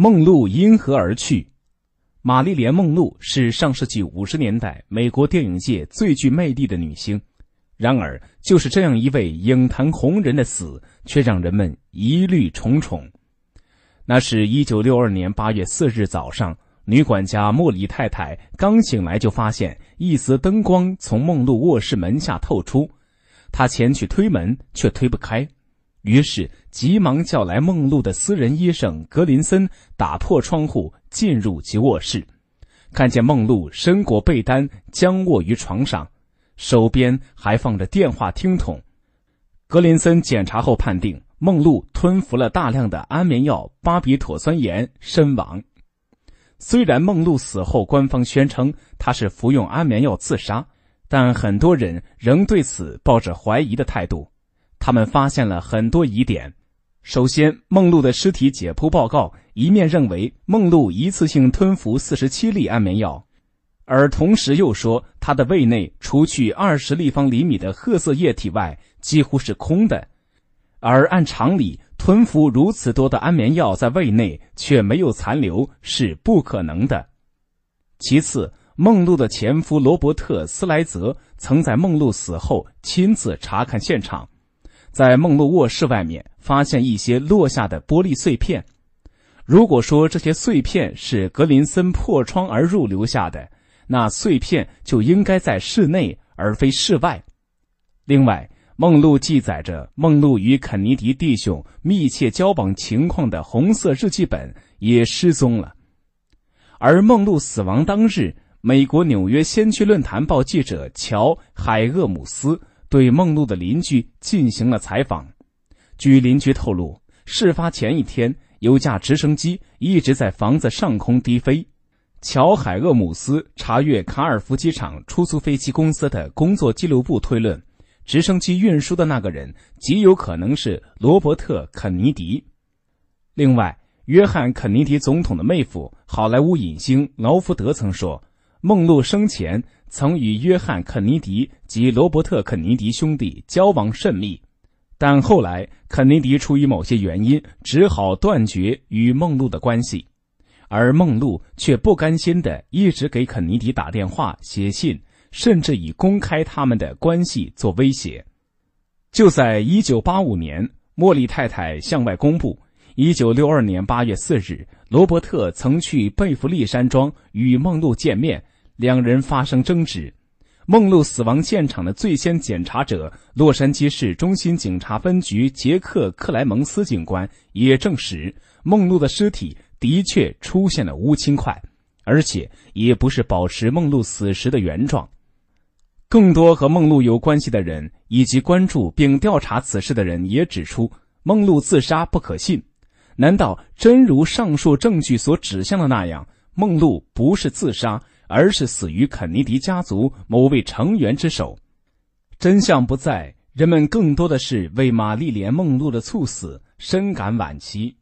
梦露因何而去？玛丽莲·梦露是上世纪五十年代美国电影界最具魅力的女星。然而，就是这样一位影坛红人的死，却让人们疑虑重重。那是一九六二年八月四日早上，女管家莫里太太刚醒来，就发现一丝灯光从梦露卧室门下透出。她前去推门，却推不开。于是急忙叫来梦露的私人医生格林森，打破窗户进入其卧室，看见梦露身裹被单，僵卧于床上，手边还放着电话听筒。格林森检查后判定梦露吞服了大量的安眠药巴比妥酸盐身亡。虽然梦露死后官方宣称她是服用安眠药自杀，但很多人仍对此抱着怀疑的态度。他们发现了很多疑点。首先，梦露的尸体解剖报告一面认为梦露一次性吞服四十七粒安眠药，而同时又说她的胃内除去二十立方厘米的褐色液体外几乎是空的。而按常理，吞服如此多的安眠药在胃内却没有残留是不可能的。其次，梦露的前夫罗伯特·斯莱泽曾在梦露死后亲自查看现场。在梦露卧室外面发现一些落下的玻璃碎片。如果说这些碎片是格林森破窗而入留下的，那碎片就应该在室内而非室外。另外，梦露记载着梦露与肯尼迪弟兄密切交往情况的红色日记本也失踪了。而梦露死亡当日，美国纽约先驱论坛报记者乔·海厄姆斯。对梦露的邻居进行了采访。据邻居透露，事发前一天，有架直升机一直在房子上空低飞。乔·海厄姆斯查阅卡尔夫机场出租飞机公司的工作记录簿，推论，直升机运输的那个人极有可能是罗伯特·肯尼迪。另外，约翰·肯尼迪总统的妹夫、好莱坞影星劳福德曾说，梦露生前。曾与约翰·肯尼迪及罗伯特·肯尼迪兄弟交往甚密，但后来肯尼迪出于某些原因，只好断绝与梦露的关系，而梦露却不甘心的一直给肯尼迪打电话、写信，甚至以公开他们的关系做威胁。就在1985年，莫莉太太向外公布，1962年8月4日，罗伯特曾去贝弗利山庄与梦露见面。两人发生争执，梦露死亡现场的最先检查者——洛杉矶市中心警察分局杰克·克莱蒙斯警官也证实，梦露的尸体的确出现了乌青块，而且也不是保持梦露死时的原状。更多和梦露有关系的人以及关注并调查此事的人也指出，梦露自杀不可信。难道真如上述证据所指向的那样，梦露不是自杀？而是死于肯尼迪家族某位成员之手，真相不在，人们更多的是为玛丽莲·梦露的猝死深感惋惜。